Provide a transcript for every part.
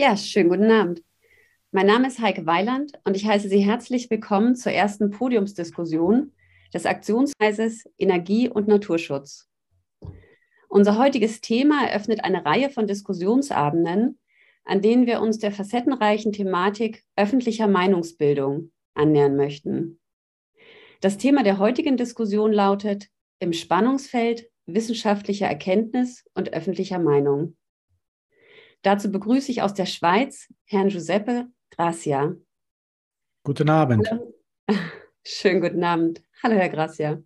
Ja, schönen guten Abend. Mein Name ist Heike Weiland und ich heiße Sie herzlich willkommen zur ersten Podiumsdiskussion des Aktionskreises Energie und Naturschutz. Unser heutiges Thema eröffnet eine Reihe von Diskussionsabenden, an denen wir uns der facettenreichen Thematik öffentlicher Meinungsbildung annähern möchten. Das Thema der heutigen Diskussion lautet im Spannungsfeld wissenschaftlicher Erkenntnis und öffentlicher Meinung. Dazu begrüße ich aus der Schweiz Herrn Giuseppe Gracia. Guten Abend. Schönen guten Abend. Hallo, Herr Gracia.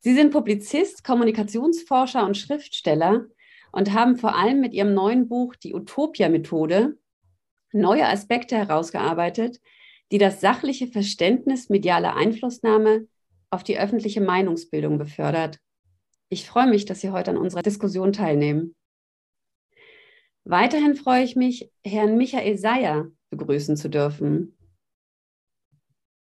Sie sind Publizist, Kommunikationsforscher und Schriftsteller und haben vor allem mit Ihrem neuen Buch Die Utopia-Methode neue Aspekte herausgearbeitet, die das sachliche Verständnis medialer Einflussnahme auf die öffentliche Meinungsbildung befördert. Ich freue mich, dass Sie heute an unserer Diskussion teilnehmen. Weiterhin freue ich mich, Herrn Michael Seyer begrüßen zu dürfen.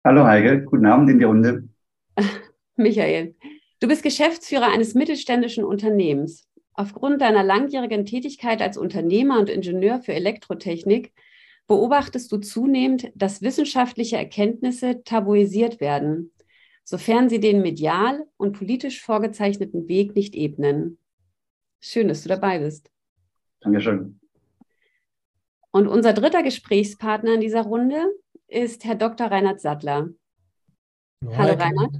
Hallo Heike, guten Abend in die Runde. Michael, du bist Geschäftsführer eines mittelständischen Unternehmens. Aufgrund deiner langjährigen Tätigkeit als Unternehmer und Ingenieur für Elektrotechnik beobachtest du zunehmend, dass wissenschaftliche Erkenntnisse tabuisiert werden, sofern sie den medial und politisch vorgezeichneten Weg nicht ebnen. Schön, dass du dabei bist. Dankeschön. Und unser dritter Gesprächspartner in dieser Runde ist Herr Dr. Reinhard Sattler. Hi. Hallo Reinhard.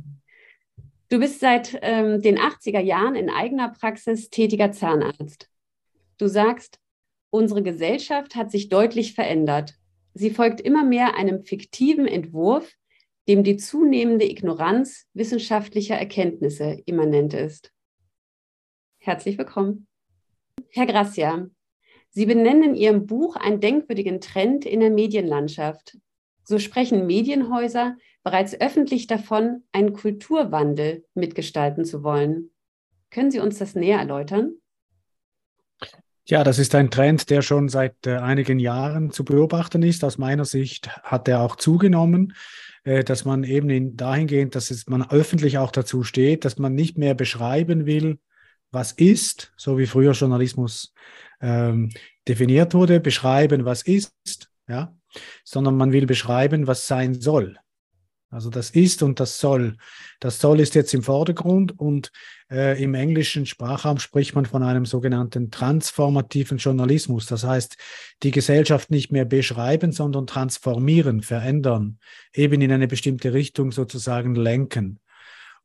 Du bist seit ähm, den 80er Jahren in eigener Praxis tätiger Zahnarzt. Du sagst, unsere Gesellschaft hat sich deutlich verändert. Sie folgt immer mehr einem fiktiven Entwurf, dem die zunehmende Ignoranz wissenschaftlicher Erkenntnisse immanent ist. Herzlich willkommen. Herr Gracia, Sie benennen in Ihrem Buch einen denkwürdigen Trend in der Medienlandschaft. So sprechen Medienhäuser bereits öffentlich davon, einen Kulturwandel mitgestalten zu wollen. Können Sie uns das näher erläutern? Ja, das ist ein Trend, der schon seit äh, einigen Jahren zu beobachten ist. Aus meiner Sicht hat er auch zugenommen, äh, dass man eben in, dahingehend, dass es, man öffentlich auch dazu steht, dass man nicht mehr beschreiben will, was ist, so wie früher Journalismus ähm, definiert wurde, beschreiben, was ist, ja, sondern man will beschreiben, was sein soll. Also das ist und das soll. Das soll ist jetzt im Vordergrund und äh, im englischen Sprachraum spricht man von einem sogenannten transformativen Journalismus. Das heißt, die Gesellschaft nicht mehr beschreiben, sondern transformieren, verändern, eben in eine bestimmte Richtung sozusagen lenken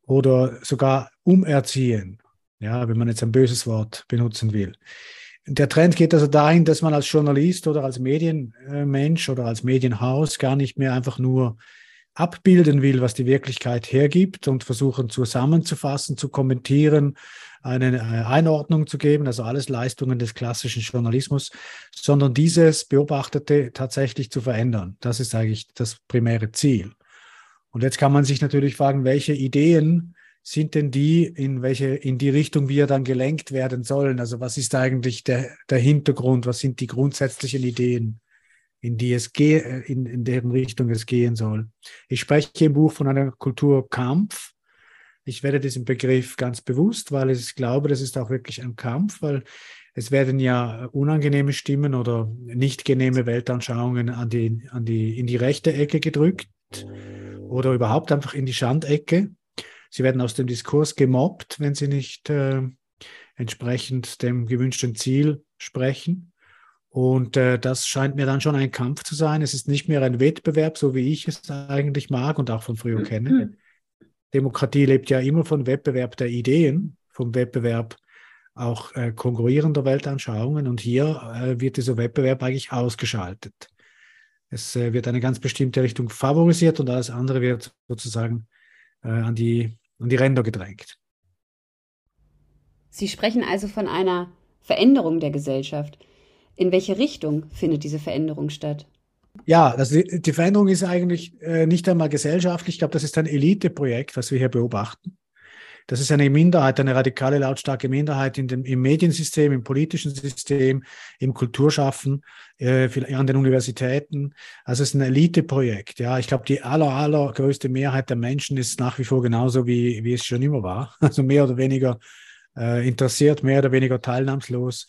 oder sogar umerziehen. Ja, wenn man jetzt ein böses Wort benutzen will. Der Trend geht also dahin, dass man als Journalist oder als Medienmensch oder als Medienhaus gar nicht mehr einfach nur abbilden will, was die Wirklichkeit hergibt und versuchen zusammenzufassen, zu kommentieren, eine äh, Einordnung zu geben, also alles Leistungen des klassischen Journalismus, sondern dieses Beobachtete tatsächlich zu verändern. Das ist eigentlich das primäre Ziel. Und jetzt kann man sich natürlich fragen, welche Ideen sind denn die, in welche, in die Richtung wir dann gelenkt werden sollen? Also was ist eigentlich der, der Hintergrund? Was sind die grundsätzlichen Ideen, in die es gehe, in, in deren Richtung es gehen soll? Ich spreche im Buch von einer Kulturkampf. Ich werde diesen Begriff ganz bewusst, weil ich glaube, das ist auch wirklich ein Kampf, weil es werden ja unangenehme Stimmen oder nicht genehme Weltanschauungen an die, an die, in die rechte Ecke gedrückt oder überhaupt einfach in die Schandecke. Sie werden aus dem Diskurs gemobbt, wenn sie nicht äh, entsprechend dem gewünschten Ziel sprechen. Und äh, das scheint mir dann schon ein Kampf zu sein. Es ist nicht mehr ein Wettbewerb, so wie ich es eigentlich mag und auch von früher mhm. kenne. Demokratie lebt ja immer von Wettbewerb der Ideen, vom Wettbewerb auch äh, konkurrierender Weltanschauungen. Und hier äh, wird dieser Wettbewerb eigentlich ausgeschaltet. Es äh, wird eine ganz bestimmte Richtung favorisiert und alles andere wird sozusagen äh, an die an die Ränder gedrängt. Sie sprechen also von einer Veränderung der Gesellschaft. In welche Richtung findet diese Veränderung statt? Ja, also die, die Veränderung ist eigentlich äh, nicht einmal gesellschaftlich. Ich glaube, das ist ein Eliteprojekt, was wir hier beobachten. Das ist eine Minderheit, eine radikale, lautstarke Minderheit in dem, im Mediensystem, im politischen System, im Kulturschaffen, äh, an den Universitäten. Also es ist ein Eliteprojekt. Ja, ich glaube, die aller, allergrößte Mehrheit der Menschen ist nach wie vor genauso, wie, wie es schon immer war. Also mehr oder weniger äh, interessiert, mehr oder weniger teilnahmslos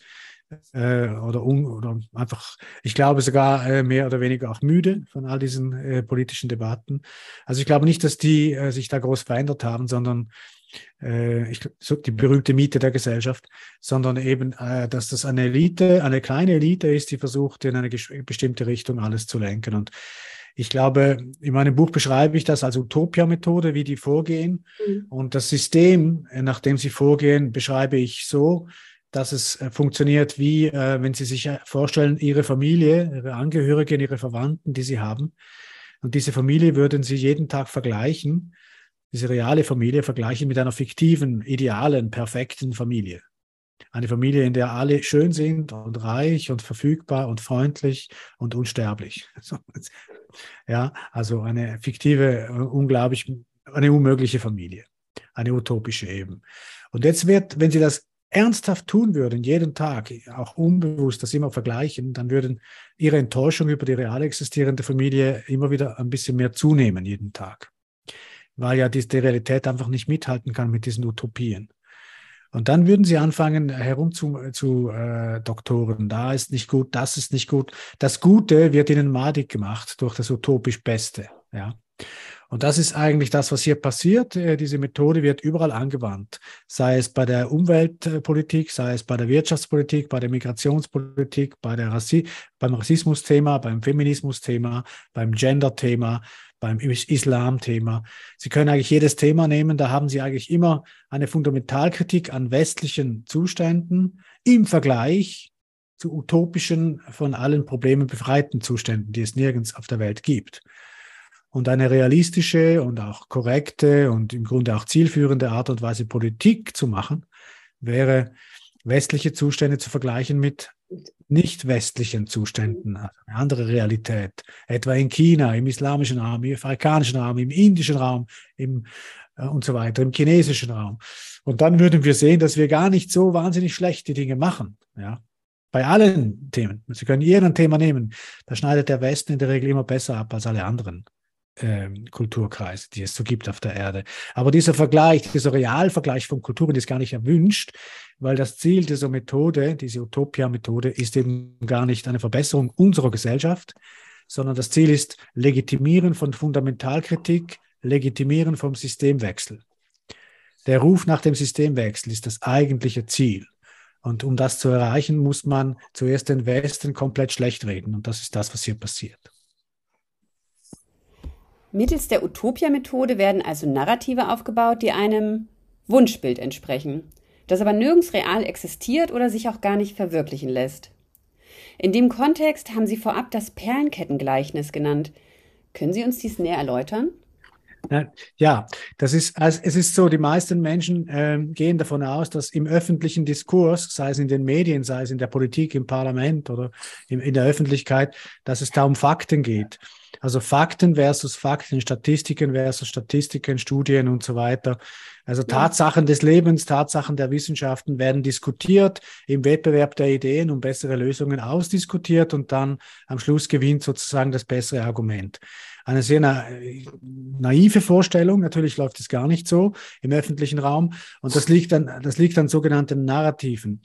äh, oder, un, oder einfach, ich glaube sogar äh, mehr oder weniger auch müde von all diesen äh, politischen Debatten. Also ich glaube nicht, dass die äh, sich da groß verändert haben, sondern äh, ich, so die berühmte Miete der Gesellschaft, sondern eben, äh, dass das eine Elite, eine kleine Elite ist, die versucht, in eine bestimmte Richtung alles zu lenken. Und ich glaube, in meinem Buch beschreibe ich das als Utopia-Methode, wie die vorgehen. Mhm. Und das System, nach dem sie vorgehen, beschreibe ich so, dass es äh, funktioniert wie, äh, wenn Sie sich äh, vorstellen, Ihre Familie, Ihre Angehörigen, Ihre Verwandten, die Sie haben. Und diese Familie würden Sie jeden Tag vergleichen, diese reale Familie vergleichen mit einer fiktiven, idealen, perfekten Familie. Eine Familie, in der alle schön sind und reich und verfügbar und freundlich und unsterblich. Ja, also eine fiktive, unglaublich, eine unmögliche Familie. Eine utopische eben. Und jetzt wird, wenn Sie das ernsthaft tun würden, jeden Tag, auch unbewusst das immer vergleichen, dann würden ihre Enttäuschung über die real existierende Familie immer wieder ein bisschen mehr zunehmen, jeden Tag. Weil ja die, die Realität einfach nicht mithalten kann mit diesen Utopien. Und dann würden sie anfangen, herum zu, zu äh, doktoren. Da ist nicht gut, das ist nicht gut. Das Gute wird ihnen madig gemacht durch das utopisch Beste. Ja. Und das ist eigentlich das, was hier passiert. Äh, diese Methode wird überall angewandt, sei es bei der Umweltpolitik, sei es bei der Wirtschaftspolitik, bei der Migrationspolitik, bei der Rassi beim Rassismus-Thema, beim Feminismus-Thema, beim Gender-Thema, beim Islam-Thema. Sie können eigentlich jedes Thema nehmen, da haben Sie eigentlich immer eine Fundamentalkritik an westlichen Zuständen im Vergleich zu utopischen, von allen Problemen befreiten Zuständen, die es nirgends auf der Welt gibt. Und eine realistische und auch korrekte und im Grunde auch zielführende Art und Weise Politik zu machen, wäre westliche Zustände zu vergleichen mit nicht westlichen Zuständen, also eine andere Realität, etwa in China, im islamischen Raum, im afrikanischen Raum, im indischen Raum, im äh, und so weiter, im chinesischen Raum. Und dann würden wir sehen, dass wir gar nicht so wahnsinnig schlechte Dinge machen, ja. Bei allen Themen. Sie können jeden Thema nehmen. Da schneidet der Westen in der Regel immer besser ab als alle anderen äh, Kulturkreise, die es so gibt auf der Erde. Aber dieser Vergleich, dieser Realvergleich von Kulturen ist gar nicht erwünscht, weil das Ziel dieser Methode, diese Utopia-Methode, ist eben gar nicht eine Verbesserung unserer Gesellschaft, sondern das Ziel ist Legitimieren von Fundamentalkritik, Legitimieren vom Systemwechsel. Der Ruf nach dem Systemwechsel ist das eigentliche Ziel. Und um das zu erreichen, muss man zuerst den Westen komplett schlecht reden. Und das ist das, was hier passiert. Mittels der Utopia-Methode werden also Narrative aufgebaut, die einem Wunschbild entsprechen, das aber nirgends real existiert oder sich auch gar nicht verwirklichen lässt. In dem Kontext haben Sie vorab das Perlenkettengleichnis genannt. Können Sie uns dies näher erläutern? Ja, das ist, also es ist so, die meisten Menschen äh, gehen davon aus, dass im öffentlichen Diskurs, sei es in den Medien, sei es in der Politik, im Parlament oder in, in der Öffentlichkeit, dass es da um Fakten geht. Also Fakten versus Fakten, Statistiken versus Statistiken, Studien und so weiter. Also Tatsachen des Lebens, Tatsachen der Wissenschaften werden diskutiert, im Wettbewerb der Ideen und bessere Lösungen ausdiskutiert und dann am Schluss gewinnt sozusagen das bessere Argument. Eine sehr na naive Vorstellung, natürlich läuft es gar nicht so im öffentlichen Raum und das liegt an, das liegt an sogenannten Narrativen.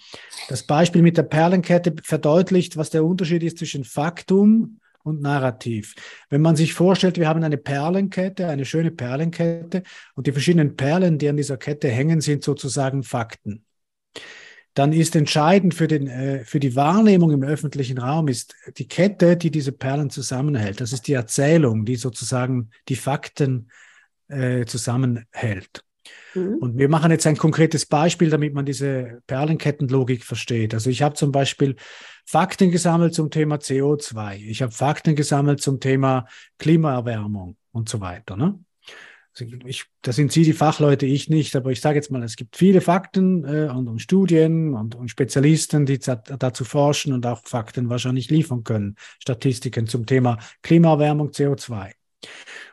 Das Beispiel mit der Perlenkette verdeutlicht, was der Unterschied ist zwischen Faktum und Narrativ. Wenn man sich vorstellt, wir haben eine Perlenkette, eine schöne Perlenkette und die verschiedenen Perlen, die an dieser Kette hängen, sind sozusagen Fakten. Dann ist entscheidend für, den, äh, für die Wahrnehmung im öffentlichen Raum ist die Kette, die diese Perlen zusammenhält. Das ist die Erzählung, die sozusagen die Fakten äh, zusammenhält. Mhm. Und wir machen jetzt ein konkretes Beispiel, damit man diese Perlenkettenlogik versteht. Also ich habe zum Beispiel Fakten gesammelt zum Thema CO2. Ich habe Fakten gesammelt zum Thema Klimaerwärmung und so weiter. Ne? Also ich, da sind Sie die Fachleute, ich nicht, aber ich sage jetzt mal, es gibt viele Fakten äh, und, und, Studien und, und Spezialisten, die dazu forschen und auch Fakten wahrscheinlich liefern können, Statistiken zum Thema Klimaerwärmung, CO2.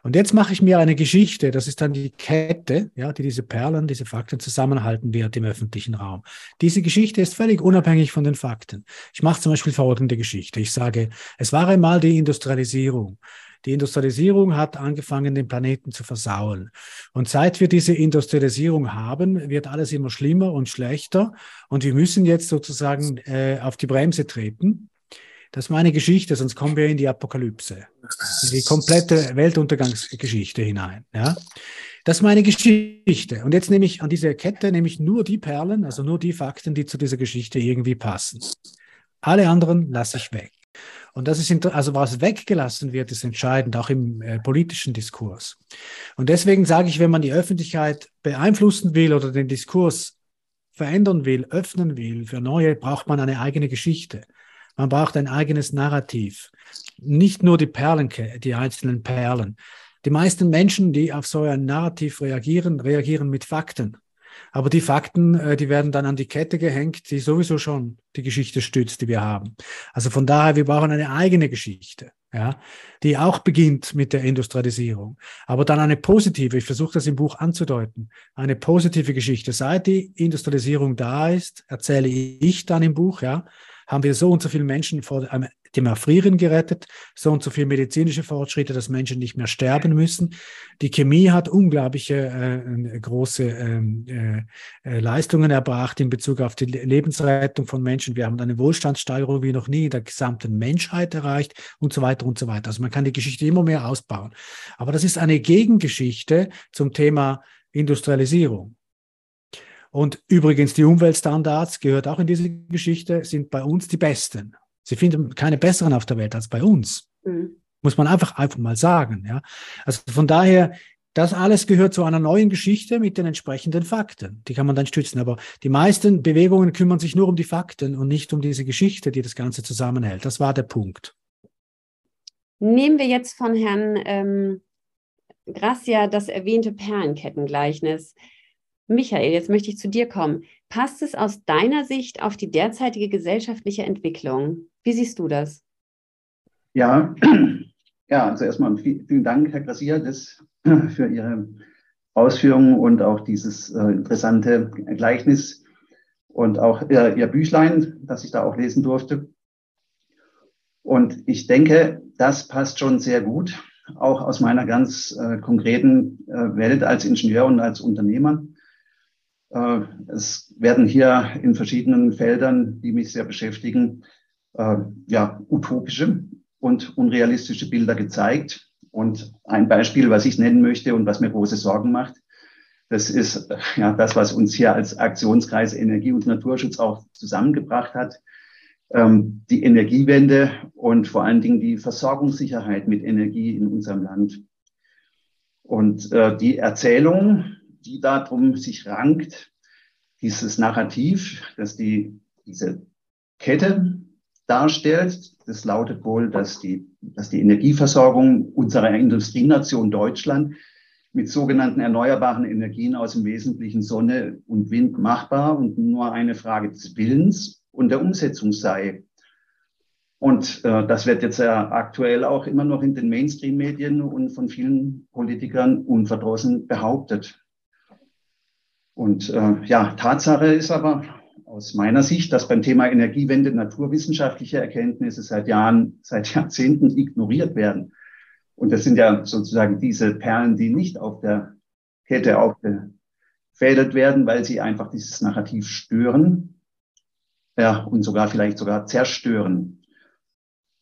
Und jetzt mache ich mir eine Geschichte, das ist dann die Kette, ja, die diese Perlen, diese Fakten zusammenhalten wird im öffentlichen Raum. Diese Geschichte ist völlig unabhängig von den Fakten. Ich mache zum Beispiel folgende Geschichte. Ich sage, es war einmal die Industrialisierung. Die Industrialisierung hat angefangen, den Planeten zu versauen. Und seit wir diese Industrialisierung haben, wird alles immer schlimmer und schlechter. Und wir müssen jetzt sozusagen äh, auf die Bremse treten. Das ist meine Geschichte, sonst kommen wir in die Apokalypse, in die komplette Weltuntergangsgeschichte hinein. Ja? Das ist meine Geschichte. Und jetzt nehme ich an diese Kette nehme ich nur die Perlen, also nur die Fakten, die zu dieser Geschichte irgendwie passen. Alle anderen lasse ich weg. Und das ist, also was weggelassen wird, ist entscheidend, auch im äh, politischen Diskurs. Und deswegen sage ich, wenn man die Öffentlichkeit beeinflussen will oder den Diskurs verändern will, öffnen will für neue, braucht man eine eigene Geschichte. Man braucht ein eigenes Narrativ. Nicht nur die Perlen, die einzelnen Perlen. Die meisten Menschen, die auf so ein Narrativ reagieren, reagieren mit Fakten. Aber die Fakten, äh, die werden dann an die Kette gehängt, die sowieso schon die Geschichte stützt, die wir haben. Also von daher, wir brauchen eine eigene Geschichte, ja, die auch beginnt mit der Industrialisierung. Aber dann eine positive, ich versuche das im Buch anzudeuten, eine positive Geschichte. Seit die Industrialisierung da ist, erzähle ich dann im Buch, ja, haben wir so und so viele Menschen vor dem Erfrieren gerettet, so und so viele medizinische Fortschritte, dass Menschen nicht mehr sterben müssen. Die Chemie hat unglaubliche äh, große ähm, äh, äh, Leistungen erbracht in Bezug auf die Lebensrettung von Menschen. Wir haben eine Wohlstandssteigerung wie noch nie in der gesamten Menschheit erreicht und so weiter und so weiter. Also man kann die Geschichte immer mehr ausbauen. Aber das ist eine Gegengeschichte zum Thema Industrialisierung. Und übrigens, die Umweltstandards gehört auch in diese Geschichte, sind bei uns die besten. Sie finden keine besseren auf der Welt als bei uns. Mhm. Muss man einfach, einfach mal sagen. Ja? Also von daher, das alles gehört zu einer neuen Geschichte mit den entsprechenden Fakten. Die kann man dann stützen. Aber die meisten Bewegungen kümmern sich nur um die Fakten und nicht um diese Geschichte, die das Ganze zusammenhält. Das war der Punkt. Nehmen wir jetzt von Herrn ähm, Gracia das erwähnte Perlenkettengleichnis. Michael, jetzt möchte ich zu dir kommen. Passt es aus deiner Sicht auf die derzeitige gesellschaftliche Entwicklung? Wie siehst du das? Ja, ja also erstmal vielen Dank, Herr Grassier, das, für Ihre Ausführungen und auch dieses äh, interessante Gleichnis und auch Ihr, Ihr Büchlein, das ich da auch lesen durfte. Und ich denke, das passt schon sehr gut, auch aus meiner ganz äh, konkreten äh, Welt als Ingenieur und als Unternehmer. Äh, es werden hier in verschiedenen Feldern, die mich sehr beschäftigen, äh, ja, utopische und unrealistische Bilder gezeigt. Und ein Beispiel, was ich nennen möchte und was mir große Sorgen macht, das ist ja das, was uns hier als Aktionskreis Energie und Naturschutz auch zusammengebracht hat. Ähm, die Energiewende und vor allen Dingen die Versorgungssicherheit mit Energie in unserem Land. Und äh, die Erzählung, die darum sich rankt, dieses Narrativ, das die, diese Kette darstellt. Das lautet wohl, dass die, dass die Energieversorgung unserer Industrienation Deutschland mit sogenannten erneuerbaren Energien aus dem Wesentlichen Sonne und Wind machbar und nur eine Frage des Willens und der Umsetzung sei. Und äh, das wird jetzt ja aktuell auch immer noch in den Mainstream-Medien und von vielen Politikern unverdrossen behauptet. Und äh, ja, Tatsache ist aber aus meiner Sicht, dass beim Thema Energiewende naturwissenschaftliche Erkenntnisse seit Jahren, seit Jahrzehnten ignoriert werden. Und das sind ja sozusagen diese Perlen, die nicht auf der Kette aufgefädelt werden, weil sie einfach dieses Narrativ stören. Ja, und sogar vielleicht sogar zerstören.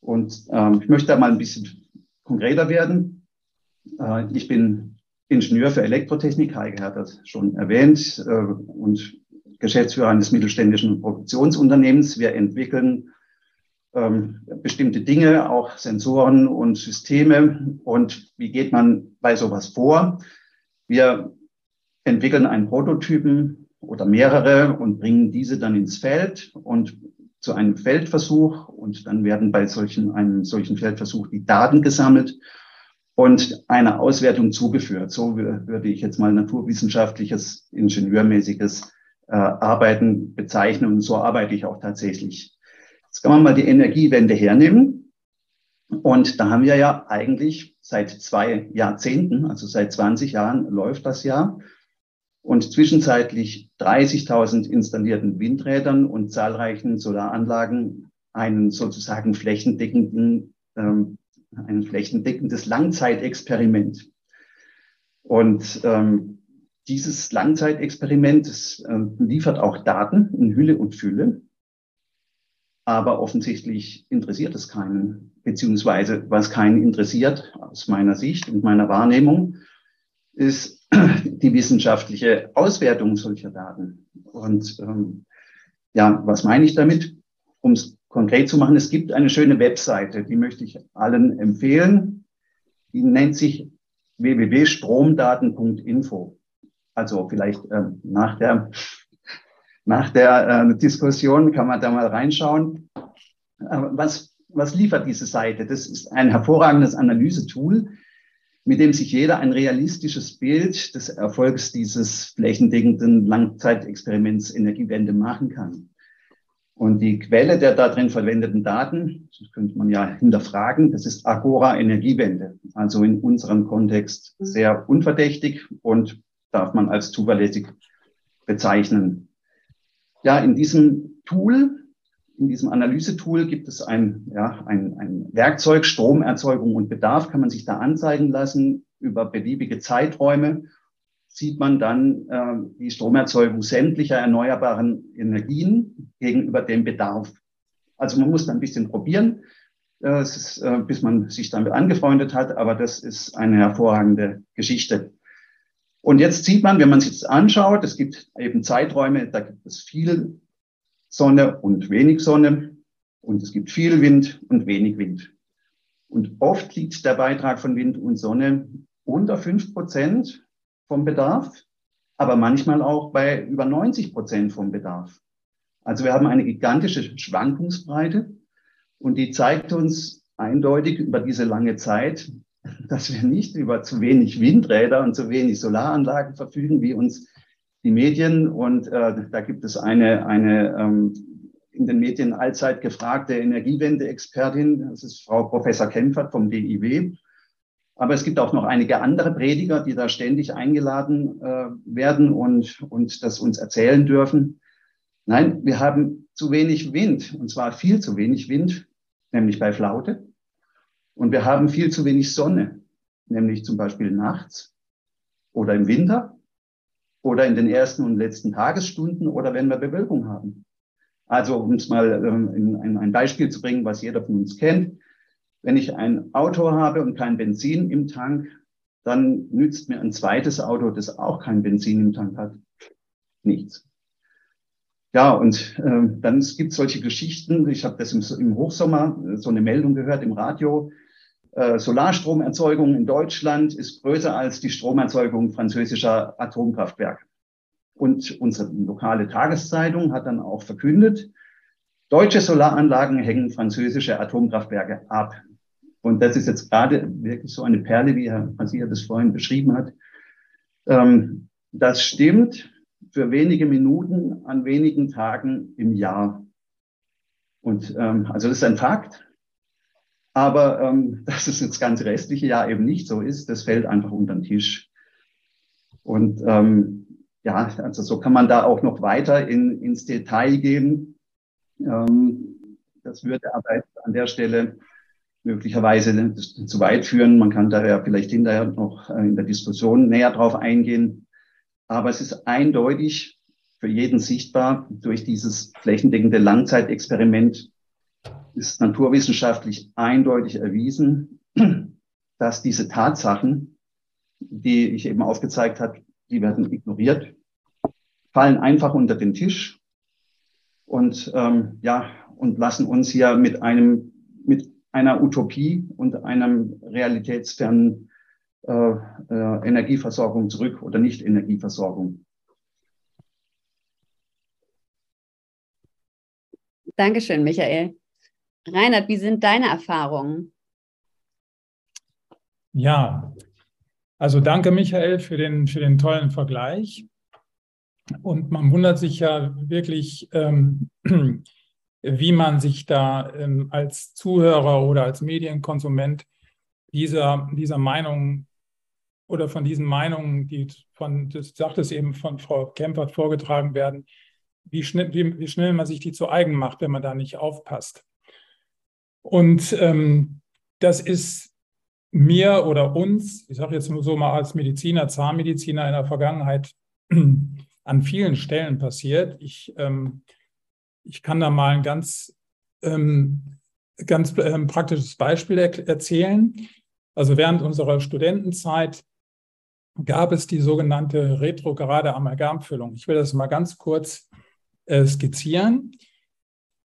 Und ähm, ich möchte da mal ein bisschen konkreter werden. Äh, ich bin Ingenieur für Elektrotechnik, Heike hat das schon erwähnt, äh, und Geschäftsführer eines mittelständischen Produktionsunternehmens. Wir entwickeln ähm, bestimmte Dinge, auch Sensoren und Systeme. Und wie geht man bei sowas vor? Wir entwickeln einen Prototypen oder mehrere und bringen diese dann ins Feld und zu einem Feldversuch. Und dann werden bei solchen, einem solchen Feldversuch die Daten gesammelt und einer Auswertung zugeführt. So würde ich jetzt mal naturwissenschaftliches, ingenieurmäßiges äh, Arbeiten bezeichnen und so arbeite ich auch tatsächlich. Jetzt kann man mal die Energiewende hernehmen. Und da haben wir ja eigentlich seit zwei Jahrzehnten, also seit 20 Jahren läuft das ja. Und zwischenzeitlich 30.000 installierten Windrädern und zahlreichen Solaranlagen einen sozusagen flächendeckenden ähm, ein flächendeckendes Langzeitexperiment. Und ähm, dieses Langzeitexperiment das, äh, liefert auch Daten in Hülle und Fülle. Aber offensichtlich interessiert es keinen, beziehungsweise was keinen interessiert aus meiner Sicht und meiner Wahrnehmung, ist die wissenschaftliche Auswertung solcher Daten. Und ähm, ja, was meine ich damit? Um es konkret zu machen, es gibt eine schöne Webseite, die möchte ich allen empfehlen. Die nennt sich www.stromdaten.info. Also vielleicht ähm, nach der, nach der äh, Diskussion kann man da mal reinschauen. Äh, was, was liefert diese Seite? Das ist ein hervorragendes Analysetool, mit dem sich jeder ein realistisches Bild des Erfolgs dieses flächendeckenden Langzeitexperiments Energiewende machen kann. Und die Quelle der darin verwendeten Daten, das könnte man ja hinterfragen, das ist Agora Energiewende. Also in unserem Kontext sehr unverdächtig und darf man als zuverlässig bezeichnen. Ja, in diesem Tool, in diesem Analysetool gibt es ein, ja, ein, ein Werkzeug, Stromerzeugung und Bedarf kann man sich da anzeigen lassen über beliebige Zeiträume sieht man dann äh, die Stromerzeugung sämtlicher erneuerbaren Energien gegenüber dem Bedarf. Also man muss da ein bisschen probieren, äh, ist, äh, bis man sich damit angefreundet hat, aber das ist eine hervorragende Geschichte. Und jetzt sieht man, wenn man sich das anschaut, es gibt eben Zeiträume, da gibt es viel Sonne und wenig Sonne und es gibt viel Wind und wenig Wind. Und oft liegt der Beitrag von Wind und Sonne unter fünf Prozent vom Bedarf, aber manchmal auch bei über 90 Prozent vom Bedarf. Also wir haben eine gigantische Schwankungsbreite und die zeigt uns eindeutig über diese lange Zeit, dass wir nicht über zu wenig Windräder und zu wenig Solaranlagen verfügen, wie uns die Medien und äh, da gibt es eine, eine ähm, in den Medien allzeit gefragte Energiewende-Expertin, das ist Frau Professor Kempfert vom DIW, aber es gibt auch noch einige andere Prediger, die da ständig eingeladen äh, werden und, und das uns erzählen dürfen. Nein, wir haben zu wenig Wind, und zwar viel zu wenig Wind, nämlich bei Flaute. Und wir haben viel zu wenig Sonne, nämlich zum Beispiel nachts oder im Winter oder in den ersten und letzten Tagesstunden oder wenn wir Bewölkung haben. Also um es mal ähm, in, in ein Beispiel zu bringen, was jeder von uns kennt. Wenn ich ein Auto habe und kein Benzin im Tank, dann nützt mir ein zweites Auto, das auch kein Benzin im Tank hat, nichts. Ja, und äh, dann gibt es solche Geschichten. Ich habe das im, im, Hochsommer äh, so eine Meldung gehört im Radio. Äh, Solarstromerzeugung in Deutschland ist größer als die Stromerzeugung französischer Atomkraftwerke. Und unsere lokale Tageszeitung hat dann auch verkündet, deutsche Solaranlagen hängen französische Atomkraftwerke ab. Und das ist jetzt gerade wirklich so eine Perle, wie Herr Masia das vorhin beschrieben hat. Ähm, das stimmt für wenige Minuten an wenigen Tagen im Jahr. Und ähm, also das ist ein Fakt. Aber ähm, dass es das ganze restliche Jahr eben nicht so ist, das fällt einfach unter den Tisch. Und ähm, ja, also so kann man da auch noch weiter in, ins Detail gehen. Ähm, das würde aber an der Stelle möglicherweise zu weit führen. Man kann daher vielleicht hinterher noch äh, in der Diskussion näher drauf eingehen. Aber es ist eindeutig für jeden sichtbar durch dieses flächendeckende Langzeitexperiment ist naturwissenschaftlich eindeutig erwiesen, dass diese Tatsachen, die ich eben aufgezeigt habe, die werden ignoriert, fallen einfach unter den Tisch und ähm, ja und lassen uns hier mit einem mit einer Utopie und einem realitätsfernen äh, äh, Energieversorgung zurück oder Nicht-Energieversorgung. Dankeschön, Michael. Reinhard, wie sind deine Erfahrungen? Ja, also danke, Michael, für den, für den tollen Vergleich. Und man wundert sich ja wirklich, ähm, wie man sich da ähm, als Zuhörer oder als Medienkonsument dieser, dieser Meinung oder von diesen Meinungen, die von, das sagt es eben von Frau Kempert vorgetragen werden, wie schnell, wie, wie schnell man sich die zu eigen macht, wenn man da nicht aufpasst. Und ähm, das ist mir oder uns, ich sage jetzt nur so mal als Mediziner, Zahnmediziner in der Vergangenheit an vielen Stellen passiert. Ich, ähm, ich kann da mal ein ganz, ähm, ganz ähm, praktisches Beispiel er erzählen. Also während unserer Studentenzeit gab es die sogenannte retrograde Amalgamfüllung. Ich will das mal ganz kurz äh, skizzieren.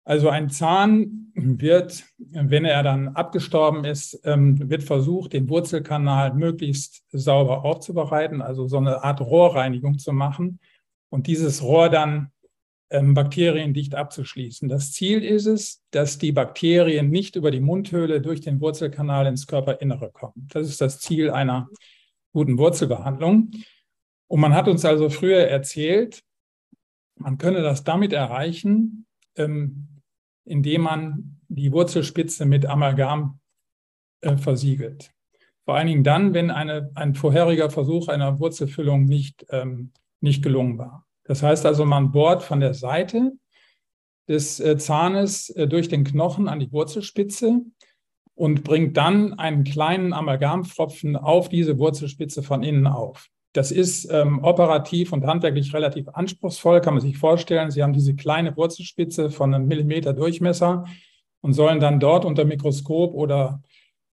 Also ein Zahn wird, wenn er dann abgestorben ist, ähm, wird versucht, den Wurzelkanal möglichst sauber aufzubereiten, also so eine Art Rohrreinigung zu machen und dieses Rohr dann ähm, bakteriendicht abzuschließen. Das Ziel ist es, dass die Bakterien nicht über die Mundhöhle durch den Wurzelkanal ins Körperinnere kommen. Das ist das Ziel einer guten Wurzelbehandlung. Und man hat uns also früher erzählt, man könne das damit erreichen, ähm, indem man die Wurzelspitze mit Amalgam äh, versiegelt. Vor allen Dingen dann, wenn eine, ein vorheriger Versuch einer Wurzelfüllung nicht, ähm, nicht gelungen war. Das heißt also, man bohrt von der Seite des äh, Zahnes äh, durch den Knochen an die Wurzelspitze und bringt dann einen kleinen Amalgamfropfen auf diese Wurzelspitze von innen auf. Das ist ähm, operativ und handwerklich relativ anspruchsvoll, kann man sich vorstellen. Sie haben diese kleine Wurzelspitze von einem Millimeter Durchmesser und sollen dann dort unter Mikroskop oder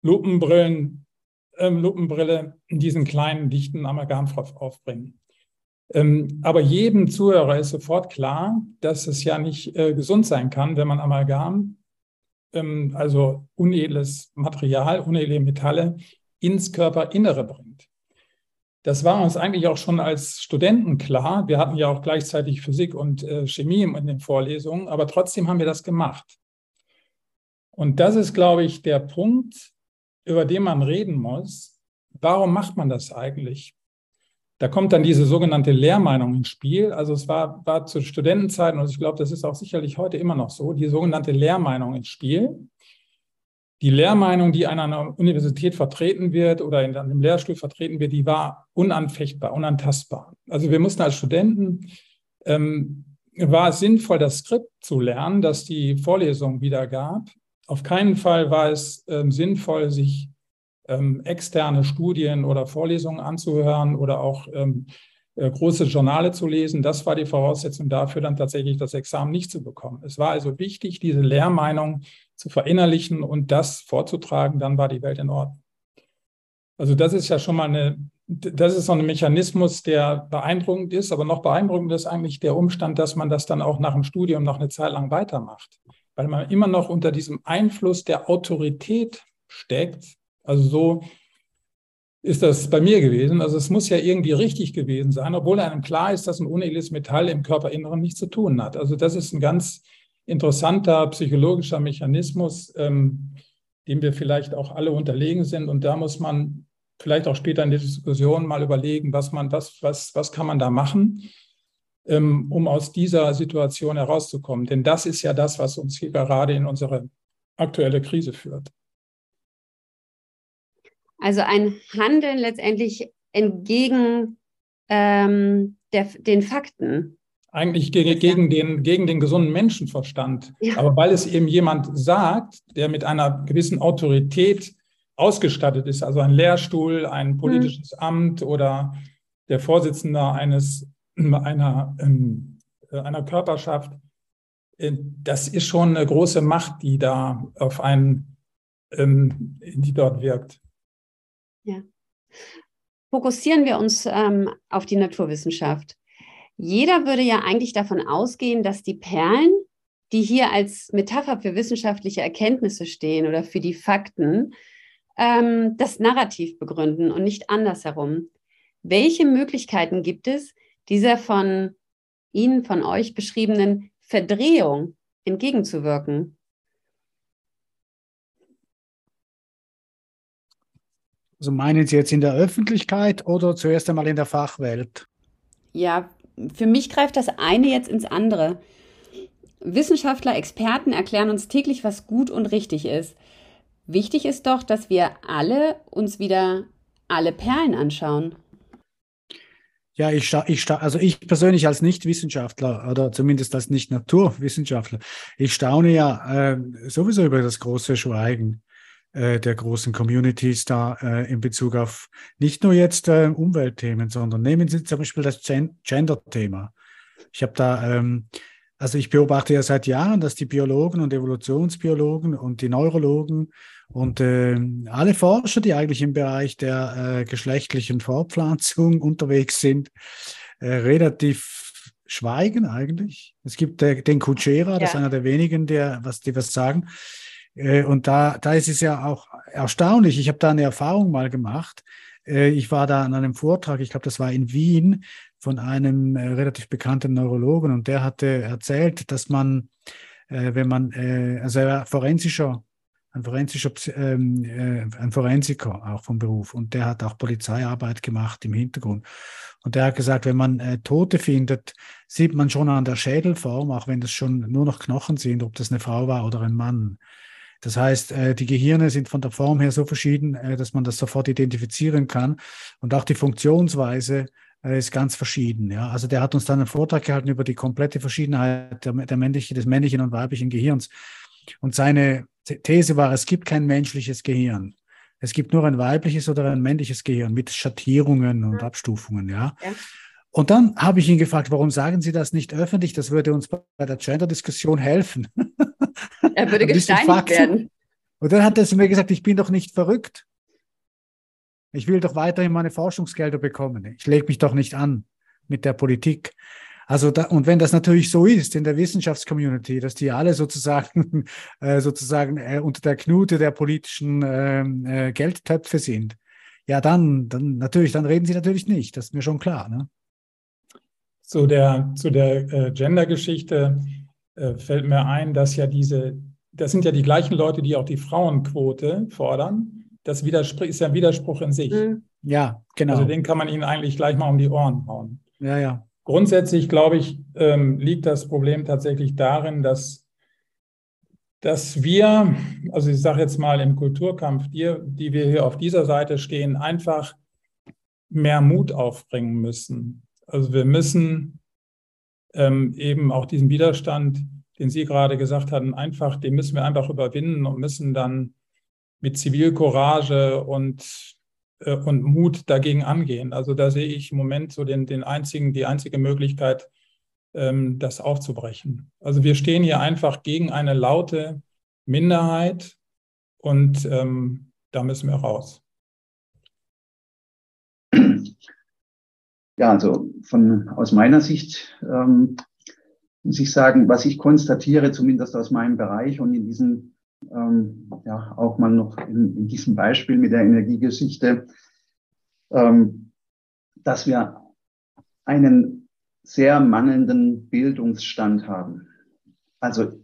Lupenbrillen, äh, Lupenbrille diesen kleinen, dichten Amalgamfropf aufbringen. Ähm, aber jedem Zuhörer ist sofort klar, dass es ja nicht äh, gesund sein kann, wenn man Amalgam, ähm, also unedles Material, unedle Metalle, ins Körperinnere bringt. Das war uns eigentlich auch schon als Studenten klar. Wir hatten ja auch gleichzeitig Physik und äh, Chemie in den Vorlesungen, aber trotzdem haben wir das gemacht. Und das ist, glaube ich, der Punkt, über den man reden muss. Warum macht man das eigentlich? Da kommt dann diese sogenannte Lehrmeinung ins Spiel. Also es war, war zu Studentenzeiten, und ich glaube, das ist auch sicherlich heute immer noch so, die sogenannte Lehrmeinung ins Spiel die Lehrmeinung, die an einer Universität vertreten wird oder in einem Lehrstuhl vertreten wird, die war unanfechtbar, unantastbar. Also wir mussten als Studenten, ähm, war es sinnvoll, das Skript zu lernen, das die Vorlesung wieder gab. Auf keinen Fall war es ähm, sinnvoll, sich ähm, externe Studien oder Vorlesungen anzuhören oder auch ähm, äh, große Journale zu lesen. Das war die Voraussetzung dafür, dann tatsächlich das Examen nicht zu bekommen. Es war also wichtig, diese Lehrmeinung zu verinnerlichen und das vorzutragen, dann war die Welt in Ordnung. Also das ist ja schon mal eine, das ist so ein Mechanismus, der beeindruckend ist, aber noch beeindruckender ist eigentlich der Umstand, dass man das dann auch nach dem Studium noch eine Zeit lang weitermacht, weil man immer noch unter diesem Einfluss der Autorität steckt. Also so ist das bei mir gewesen. Also es muss ja irgendwie richtig gewesen sein, obwohl einem klar ist, dass ein unedles Metall im Körperinneren nichts zu tun hat. Also das ist ein ganz interessanter psychologischer Mechanismus, ähm, dem wir vielleicht auch alle unterlegen sind. Und da muss man vielleicht auch später in der Diskussion mal überlegen, was man, was, was, was kann man da machen, ähm, um aus dieser Situation herauszukommen. Denn das ist ja das, was uns hier gerade in unsere aktuelle Krise führt. Also ein Handeln letztendlich entgegen ähm, der, den Fakten. Eigentlich gegen, gegen, den, gegen den gesunden Menschenverstand. Ja. Aber weil es eben jemand sagt, der mit einer gewissen Autorität ausgestattet ist, also ein Lehrstuhl, ein hm. politisches mhm. Amt oder der Vorsitzende eines, einer, ähm, einer Körperschaft, äh, das ist schon eine große Macht, die da auf einen, ähm, die dort wirkt. Ja. Fokussieren wir uns ähm, auf die Naturwissenschaft. Jeder würde ja eigentlich davon ausgehen, dass die Perlen, die hier als Metapher für wissenschaftliche Erkenntnisse stehen oder für die Fakten, ähm, das Narrativ begründen und nicht andersherum. Welche Möglichkeiten gibt es, dieser von Ihnen, von euch beschriebenen Verdrehung entgegenzuwirken? Also meinen Sie jetzt in der Öffentlichkeit oder zuerst einmal in der Fachwelt? Ja, für mich greift das eine jetzt ins andere. Wissenschaftler, Experten erklären uns täglich, was gut und richtig ist. Wichtig ist doch, dass wir alle uns wieder alle Perlen anschauen. Ja, ich, ich, also ich persönlich als Nicht-Wissenschaftler oder zumindest als Nicht-Naturwissenschaftler, ich staune ja äh, sowieso über das große Schweigen äh, der großen Communities da äh, in Bezug auf nicht nur jetzt äh, Umweltthemen, sondern nehmen Sie zum Beispiel das Gen Gender-Thema. Ich habe da, ähm, also ich beobachte ja seit Jahren, dass die Biologen und Evolutionsbiologen und die Neurologen und äh, alle Forscher, die eigentlich im Bereich der äh, geschlechtlichen Fortpflanzung unterwegs sind, äh, relativ schweigen eigentlich. Es gibt äh, den Kuchera, ja. das ist einer der wenigen, der was, die was sagen. Äh, und da, da ist es ja auch erstaunlich. Ich habe da eine Erfahrung mal gemacht. Äh, ich war da an einem Vortrag, ich glaube, das war in Wien, von einem äh, relativ bekannten Neurologen und der hatte erzählt, dass man, wenn man, also er war forensischer ein forensischer, ähm, äh, ein Forensiker auch vom Beruf und der hat auch Polizeiarbeit gemacht im Hintergrund. Und der hat gesagt, wenn man Tote findet, sieht man schon an der Schädelform, auch wenn das schon nur noch Knochen sind, ob das eine Frau war oder ein Mann. Das heißt, äh, die Gehirne sind von der Form her so verschieden, äh, dass man das sofort identifizieren kann. Und auch die Funktionsweise äh, ist ganz verschieden. Ja? Also der hat uns dann einen Vortrag gehalten über die komplette Verschiedenheit der, der männliche, des männlichen und weiblichen Gehirns. Und seine These war, es gibt kein menschliches Gehirn. Es gibt nur ein weibliches oder ein männliches Gehirn mit Schattierungen und Abstufungen, ja. ja. Und dann habe ich ihn gefragt, warum sagen Sie das nicht öffentlich? Das würde uns bei der Gender-Diskussion helfen. Er würde gesteinigt werden. Und dann hat er zu mir gesagt, ich bin doch nicht verrückt. Ich will doch weiterhin meine Forschungsgelder bekommen. Ich lege mich doch nicht an mit der Politik. Also da, und wenn das natürlich so ist in der Wissenschaftscommunity, dass die alle sozusagen äh, sozusagen äh, unter der Knute der politischen ähm, äh, Geldtöpfe sind, ja dann, dann natürlich, dann reden sie natürlich nicht. Das ist mir schon klar. Ne? Zu der zu der äh, Gender-Geschichte äh, fällt mir ein, dass ja diese, das sind ja die gleichen Leute, die auch die Frauenquote fordern. Das ist ja ein Widerspruch in sich. Mhm. Ja, genau. Also den kann man ihnen eigentlich gleich mal um die Ohren hauen. Ja, ja. Grundsätzlich, glaube ich, ähm, liegt das Problem tatsächlich darin, dass, dass wir, also ich sage jetzt mal im Kulturkampf, die, die wir hier auf dieser Seite stehen, einfach mehr Mut aufbringen müssen. Also wir müssen ähm, eben auch diesen Widerstand, den Sie gerade gesagt hatten, einfach, den müssen wir einfach überwinden und müssen dann mit Zivilcourage und äh, und Mut dagegen angehen. Also da sehe ich im Moment so den, den einzigen, die einzige Möglichkeit, ähm, das aufzubrechen. Also wir stehen hier einfach gegen eine laute Minderheit und ähm, da müssen wir raus. Ja, also von, aus meiner Sicht ähm, muss ich sagen, was ich konstatiere, zumindest aus meinem Bereich und in diesem ähm, ja, auch mal noch in, in, diesem Beispiel mit der Energiegeschichte, ähm, dass wir einen sehr mangelnden Bildungsstand haben. Also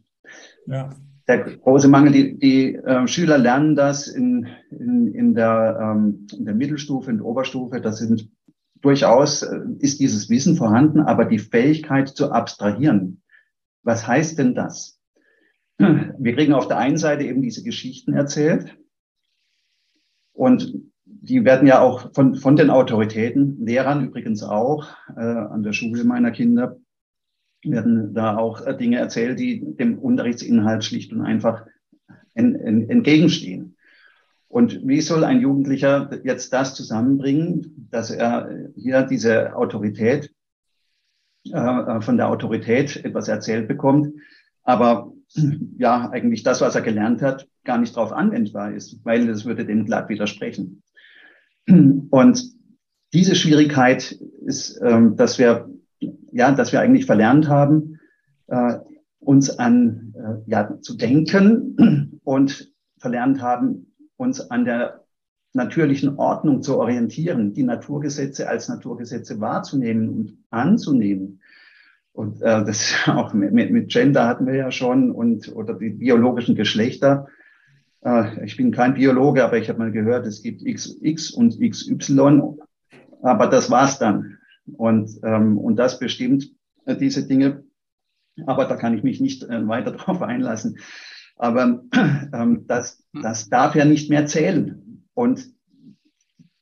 ja. der große Mangel, die, die äh, Schüler lernen das in, in, in, der, ähm, in der Mittelstufe, in der Oberstufe, das sind durchaus äh, ist dieses Wissen vorhanden, aber die Fähigkeit zu abstrahieren. Was heißt denn das? Wir kriegen auf der einen Seite eben diese Geschichten erzählt und die werden ja auch von, von den Autoritäten, Lehrern übrigens auch, äh, an der Schule meiner Kinder, werden da auch äh, Dinge erzählt, die dem Unterrichtsinhalt schlicht und einfach en, en, entgegenstehen. Und wie soll ein Jugendlicher jetzt das zusammenbringen, dass er hier diese Autorität, äh, von der Autorität etwas erzählt bekommt, aber ja, eigentlich das, was er gelernt hat, gar nicht darauf anwendbar ist, weil das würde dem glatt widersprechen. Und diese Schwierigkeit ist, ähm, dass wir, ja, dass wir eigentlich verlernt haben, äh, uns an, äh, ja, zu denken und verlernt haben, uns an der natürlichen Ordnung zu orientieren, die Naturgesetze als Naturgesetze wahrzunehmen und anzunehmen. Und äh, das auch mit, mit Gender hatten wir ja schon und oder die biologischen Geschlechter. Äh, ich bin kein Biologe, aber ich habe mal gehört, es gibt XX und XY, aber das war's dann. Und, ähm, und das bestimmt äh, diese Dinge. Aber da kann ich mich nicht äh, weiter drauf einlassen. Aber ähm, das, das darf ja nicht mehr zählen. Und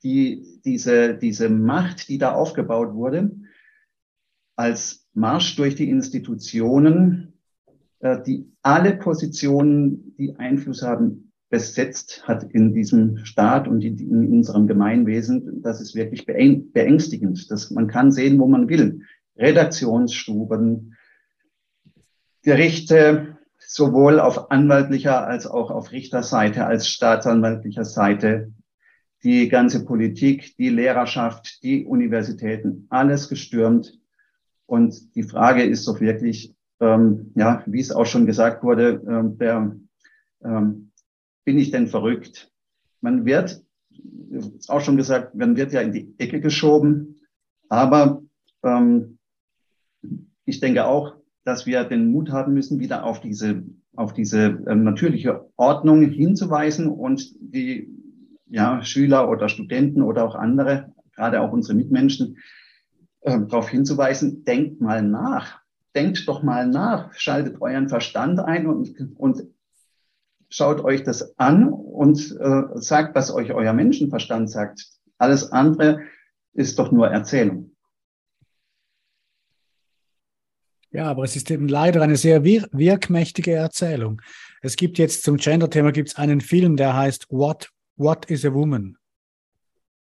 die, diese, diese Macht, die da aufgebaut wurde, als Marsch durch die Institutionen, äh, die alle Positionen, die Einfluss haben, besetzt hat in diesem Staat und in, unserem Gemeinwesen, das ist wirklich beängstigend. Das, man kann sehen, wo man will. Redaktionsstuben, Gerichte, sowohl auf anwaltlicher als auch auf Richterseite, als staatsanwaltlicher Seite, die ganze Politik, die Lehrerschaft, die Universitäten, alles gestürmt. Und die Frage ist doch wirklich, ähm, ja, wie es auch schon gesagt wurde, ähm, der, ähm, bin ich denn verrückt? Man wird, auch schon gesagt, man wird ja in die Ecke geschoben, aber ähm, ich denke auch, dass wir den Mut haben müssen, wieder auf diese, auf diese ähm, natürliche Ordnung hinzuweisen und die ja, Schüler oder Studenten oder auch andere, gerade auch unsere Mitmenschen, äh, darauf hinzuweisen, denkt mal nach. Denkt doch mal nach, schaltet euren Verstand ein und, und schaut euch das an und äh, sagt, was euch euer Menschenverstand sagt. Alles andere ist doch nur Erzählung. Ja, aber es ist eben leider eine sehr wir wirkmächtige Erzählung. Es gibt jetzt zum Gender-Thema gibt es einen Film, der heißt What What is a Woman?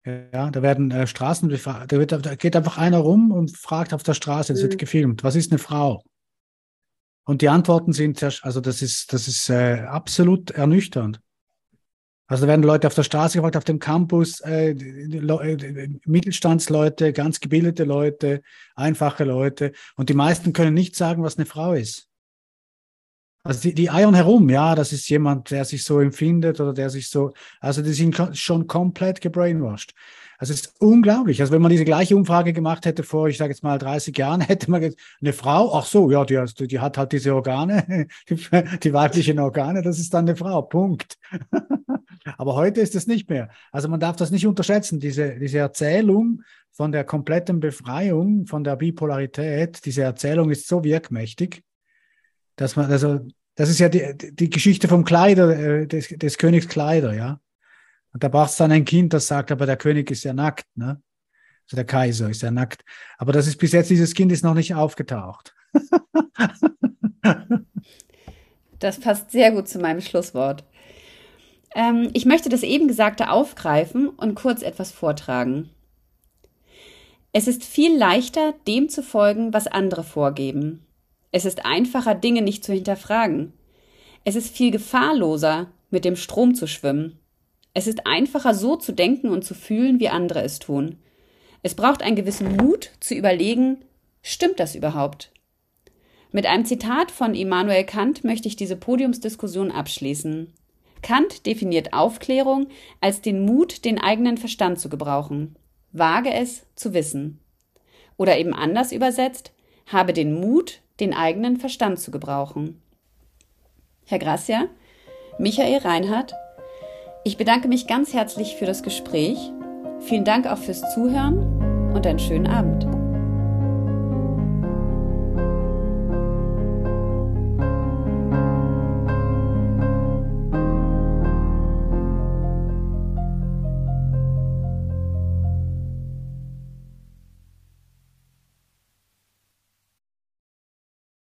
Ja, da werden äh, Straßen befragt. Da, da, geht einfach einer rum und fragt auf der Straße, es mhm. wird gefilmt, was ist eine Frau? Und die Antworten sind, also das ist, das ist äh, absolut ernüchternd. Also da werden Leute auf der Straße gefragt, auf dem Campus, äh, äh, Mittelstandsleute, ganz gebildete Leute, einfache Leute. Und die meisten können nicht sagen, was eine Frau ist. Also die, die eiern herum, ja, das ist jemand, der sich so empfindet oder der sich so, also die sind schon komplett gebrainwashed. Also es ist unglaublich. Also wenn man diese gleiche Umfrage gemacht hätte vor, ich sage jetzt mal 30 Jahren, hätte man eine Frau, ach so, ja, die, die hat halt diese Organe, die, die weiblichen Organe, das ist dann eine Frau, Punkt. Aber heute ist es nicht mehr. Also man darf das nicht unterschätzen, diese, diese Erzählung von der kompletten Befreiung, von der Bipolarität, diese Erzählung ist so wirkmächtig dass man, also, das ist ja die, die Geschichte vom Kleider, äh, des, des Königs Kleider, ja. Und da braucht es dann ein Kind, das sagt, aber der König ist ja nackt, ne? Also der Kaiser ist ja nackt. Aber das ist bis jetzt, dieses Kind ist noch nicht aufgetaucht. das passt sehr gut zu meinem Schlusswort. Ähm, ich möchte das eben Gesagte aufgreifen und kurz etwas vortragen. Es ist viel leichter, dem zu folgen, was andere vorgeben. Es ist einfacher, Dinge nicht zu hinterfragen. Es ist viel gefahrloser, mit dem Strom zu schwimmen. Es ist einfacher, so zu denken und zu fühlen, wie andere es tun. Es braucht einen gewissen Mut, zu überlegen, stimmt das überhaupt? Mit einem Zitat von Immanuel Kant möchte ich diese Podiumsdiskussion abschließen. Kant definiert Aufklärung als den Mut, den eigenen Verstand zu gebrauchen. Wage es zu wissen. Oder eben anders übersetzt, habe den Mut, den eigenen Verstand zu gebrauchen. Herr Gracia, Michael Reinhardt, ich bedanke mich ganz herzlich für das Gespräch. Vielen Dank auch fürs Zuhören und einen schönen Abend.